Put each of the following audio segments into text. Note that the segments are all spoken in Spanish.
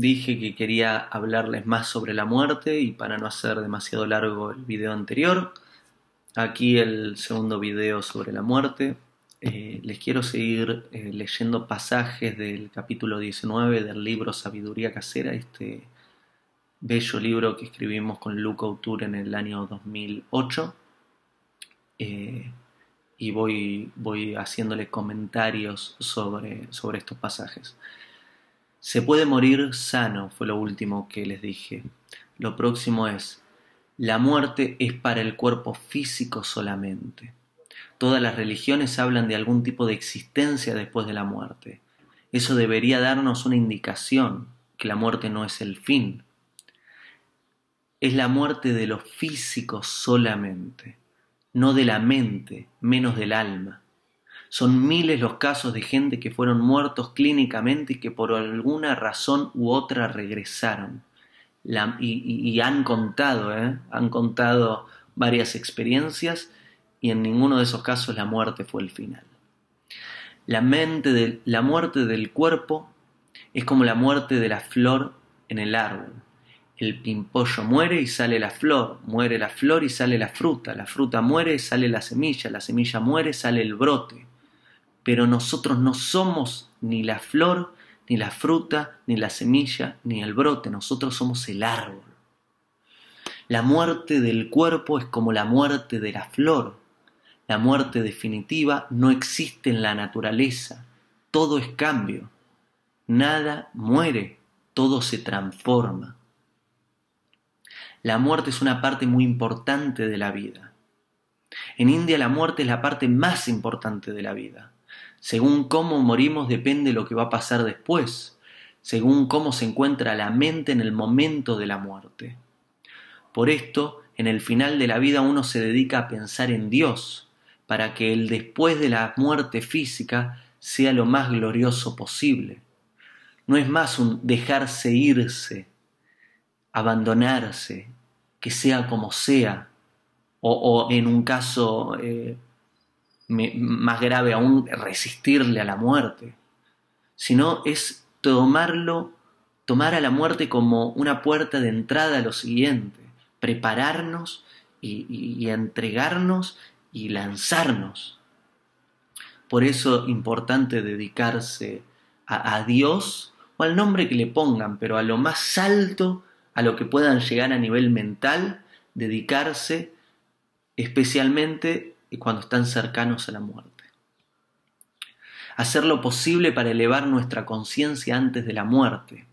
dije que quería hablarles más sobre la muerte y para no hacer demasiado largo el video anterior, aquí el segundo video sobre la muerte. Eh, les quiero seguir eh, leyendo pasajes del capítulo 19 del libro Sabiduría Casera, este bello libro que escribimos con Luca Autur en el año 2008. Eh, y voy, voy haciéndole comentarios sobre, sobre estos pasajes. Se puede morir sano, fue lo último que les dije. Lo próximo es, la muerte es para el cuerpo físico solamente. Todas las religiones hablan de algún tipo de existencia después de la muerte. Eso debería darnos una indicación que la muerte no es el fin. Es la muerte de lo físico solamente, no de la mente, menos del alma. Son miles los casos de gente que fueron muertos clínicamente y que por alguna razón u otra regresaron. y, han contado, ¿eh? han contado varias experiencias y en ninguno de esos casos la muerte fue el final. La, la muerte del cuerpo es como la muerte de la flor en el árbol. El pimpollo muere y sale la flor, muere la flor y sale la fruta, la fruta muere y sale la semilla, la semilla muere y sale el brote pero nosotros no somos ni la flor, ni la fruta, ni la semilla, ni el brote, nosotros somos el árbol. La muerte del cuerpo es como la muerte de la flor. La muerte definitiva no existe en la naturaleza. Todo es cambio. Nada muere, todo se transforma. La muerte es una parte muy importante de la vida. En India la muerte es la parte más importante de la vida. Según cómo morimos depende lo que va a pasar después, según cómo se encuentra la mente en el momento de la muerte. Por esto, en el final de la vida uno se dedica a pensar en Dios, para que el después de la muerte física sea lo más glorioso posible. No es más un dejarse irse, abandonarse, que sea como sea, o, en un caso eh, más grave aún, resistirle a la muerte, sino es tomarlo, tomar a la muerte como una puerta de entrada a lo siguiente, prepararnos y, entregarnos y lanzarnos. Por eso importante dedicarse a, a Dios o al nombre que le pongan, pero a lo más alto, a lo que puedan llegar a nivel mental, dedicarse especialmente y cuando están cercanos a la muerte. Hacer lo posible para elevar nuestra conciencia antes de la muerte.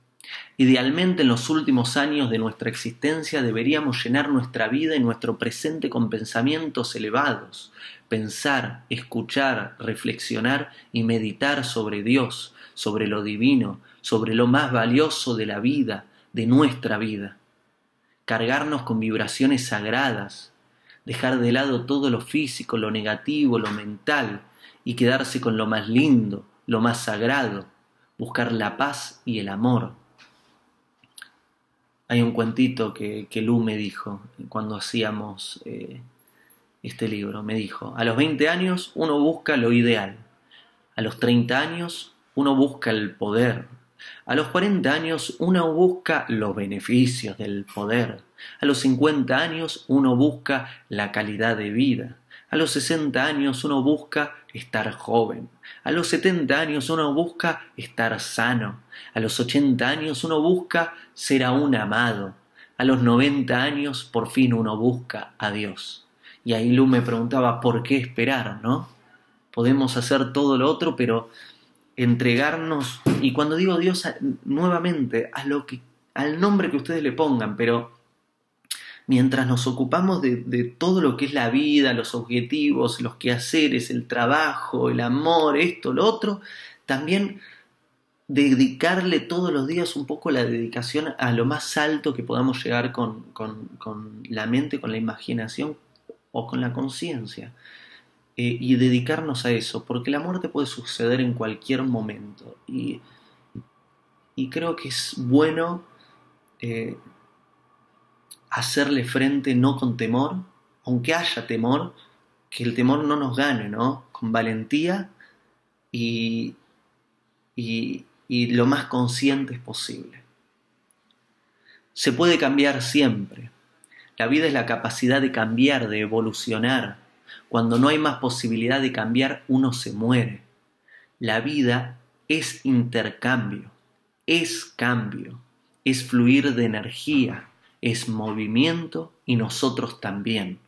Idealmente en los últimos años de nuestra existencia deberíamos llenar nuestra vida y nuestro presente con pensamientos elevados, pensar, escuchar, reflexionar y meditar sobre Dios, sobre lo divino, sobre lo más valioso de la vida, de nuestra vida. Cargarnos con vibraciones sagradas, dejar de lado todo lo físico, lo negativo, lo mental, y quedarse con lo más lindo, lo más sagrado, buscar la paz y el amor. Hay un cuentito que, que Lu me dijo cuando hacíamos eh, este libro. Me dijo, a los 20 años uno busca lo ideal, a los 30 años uno busca el poder, a los 40 años uno busca los beneficios del poder. A los 50 años uno busca la calidad de vida. A los 60 años uno busca estar joven. A los 70 años uno busca estar sano. A los 80 años uno busca ser aún amado. A los 90 años por fin uno busca a Dios. Y ahí Lu me preguntaba por qué esperar, ¿no? Podemos hacer todo lo otro, pero entregarnos, y cuando digo Dios, nuevamente, a lo que, al nombre que ustedes le pongan, pero mientras nos ocupamos de, todo lo que es la vida, los objetivos, los quehaceres, el trabajo, el amor, esto, lo otro, también dedicarle todos los días un poco la dedicación a lo más alto que podamos llegar con, con, con la mente, con la imaginación o con la conciencia. Eh, y dedicarnos a eso, porque la muerte puede suceder en cualquier momento. Y, y creo que es bueno eh, hacerle frente no con temor, aunque haya temor, que el temor no nos gane, ¿no? Con valentía y, y, y lo más conscientes posible. Se puede cambiar siempre. La vida es la capacidad de cambiar, de evolucionar. Cuando no hay más posibilidad de cambiar, uno se muere. La vida es intercambio, es cambio, es fluir de energía, es movimiento y nosotros también.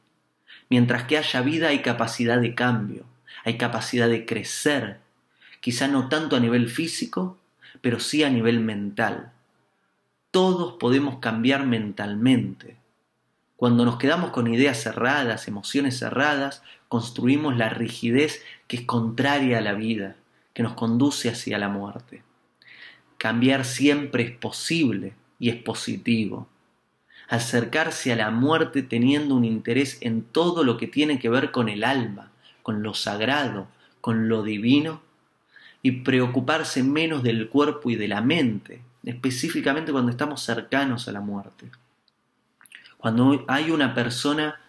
Mientras que haya vida hay capacidad de cambio, hay capacidad de crecer, quizá no tanto a nivel físico, pero sí a nivel mental todos podemos cambiar mentalmente. Cuando nos quedamos con ideas cerradas, emociones cerradas, construimos la rigidez que es contraria a la vida, que nos conduce hacia la muerte. Cambiar siempre es posible y es positivo. Acercarse a la muerte teniendo un interés en todo lo que tiene que ver con el alma, con lo sagrado, con lo divino, y preocuparse menos del cuerpo y de la mente, específicamente cuando estamos cercanos a la muerte. Cuando hay una persona,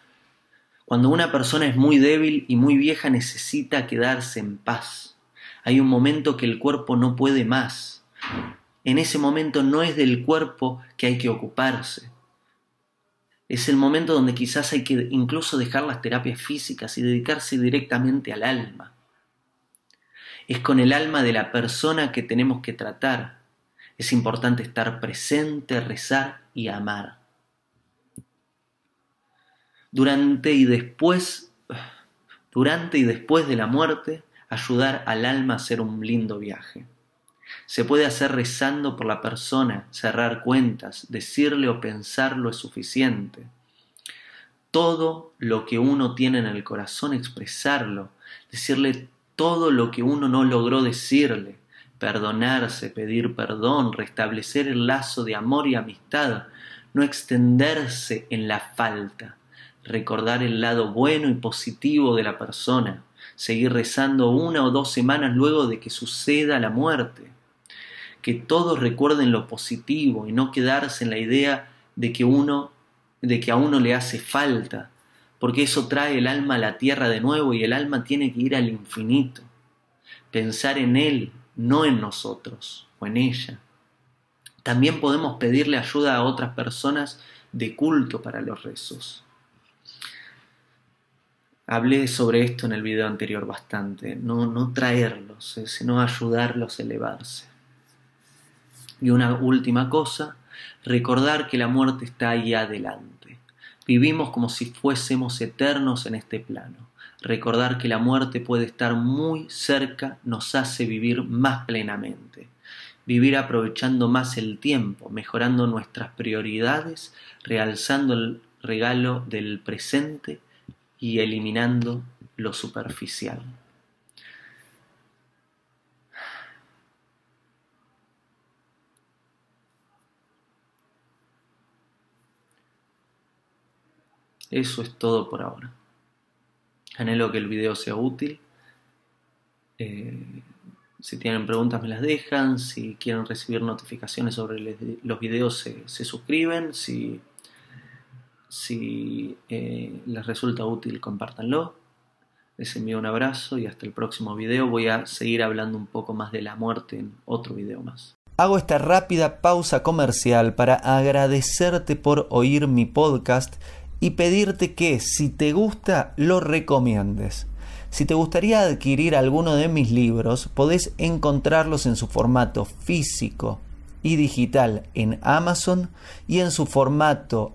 cuando una persona es muy débil y muy vieja necesita quedarse en paz. Hay un momento que el cuerpo no puede más. En ese momento no es del cuerpo que hay que ocuparse. Es el momento donde quizás hay que incluso dejar las terapias físicas y dedicarse directamente al alma. Es con el alma de la persona que tenemos que tratar, es importante estar presente, rezar y amar. Durante y después, durante y después de la muerte, ayudar al alma a hacer un lindo viaje. Se puede hacer rezando por la persona, cerrar cuentas, decirle o pensarlo es suficiente. Todo lo que uno tiene en el corazón, expresarlo, decirle todo lo que uno no logró decirle, perdonarse, pedir perdón, restablecer el lazo de amor y amistad, no extenderse en la falta, recordar el lado bueno y positivo de la persona, seguir rezando una o dos semanas luego de que suceda la muerte. Que todos recuerden lo positivo y no quedarse en la idea de que uno de que a uno le hace falta, porque eso trae el alma a la tierra de nuevo y el alma tiene que ir al infinito. Pensar en él, no en nosotros o en ella. También podemos pedirle ayuda a otras personas de culto para los rezos. Hablé sobre esto en el video anterior bastante, no, no traerlos, eh, sino ayudarlos a elevarse. Y una última cosa, recordar que la muerte está ahí adelante. Vivimos como si fuésemos eternos en este plano. Recordar que la muerte puede estar muy cerca nos hace vivir más plenamente, vivir aprovechando más el tiempo, mejorando nuestras prioridades, realzando el regalo del presente y eliminando lo superficial. Eso es todo por ahora. Anhelo que el video sea útil. Eh, si tienen preguntas me las dejan. Si quieren recibir notificaciones sobre los videos se, suscriben. Si, si eh, les resulta útil compártanlo. Les envío un abrazo y hasta el próximo video. Voy a seguir hablando un poco más de la muerte en otro video más. Hago esta rápida pausa comercial para agradecerte por oír mi podcast y pedirte que si te gusta lo recomiendes. Si te gustaría adquirir alguno de mis libros, podés encontrarlos en su formato físico y digital en Amazon y en su formato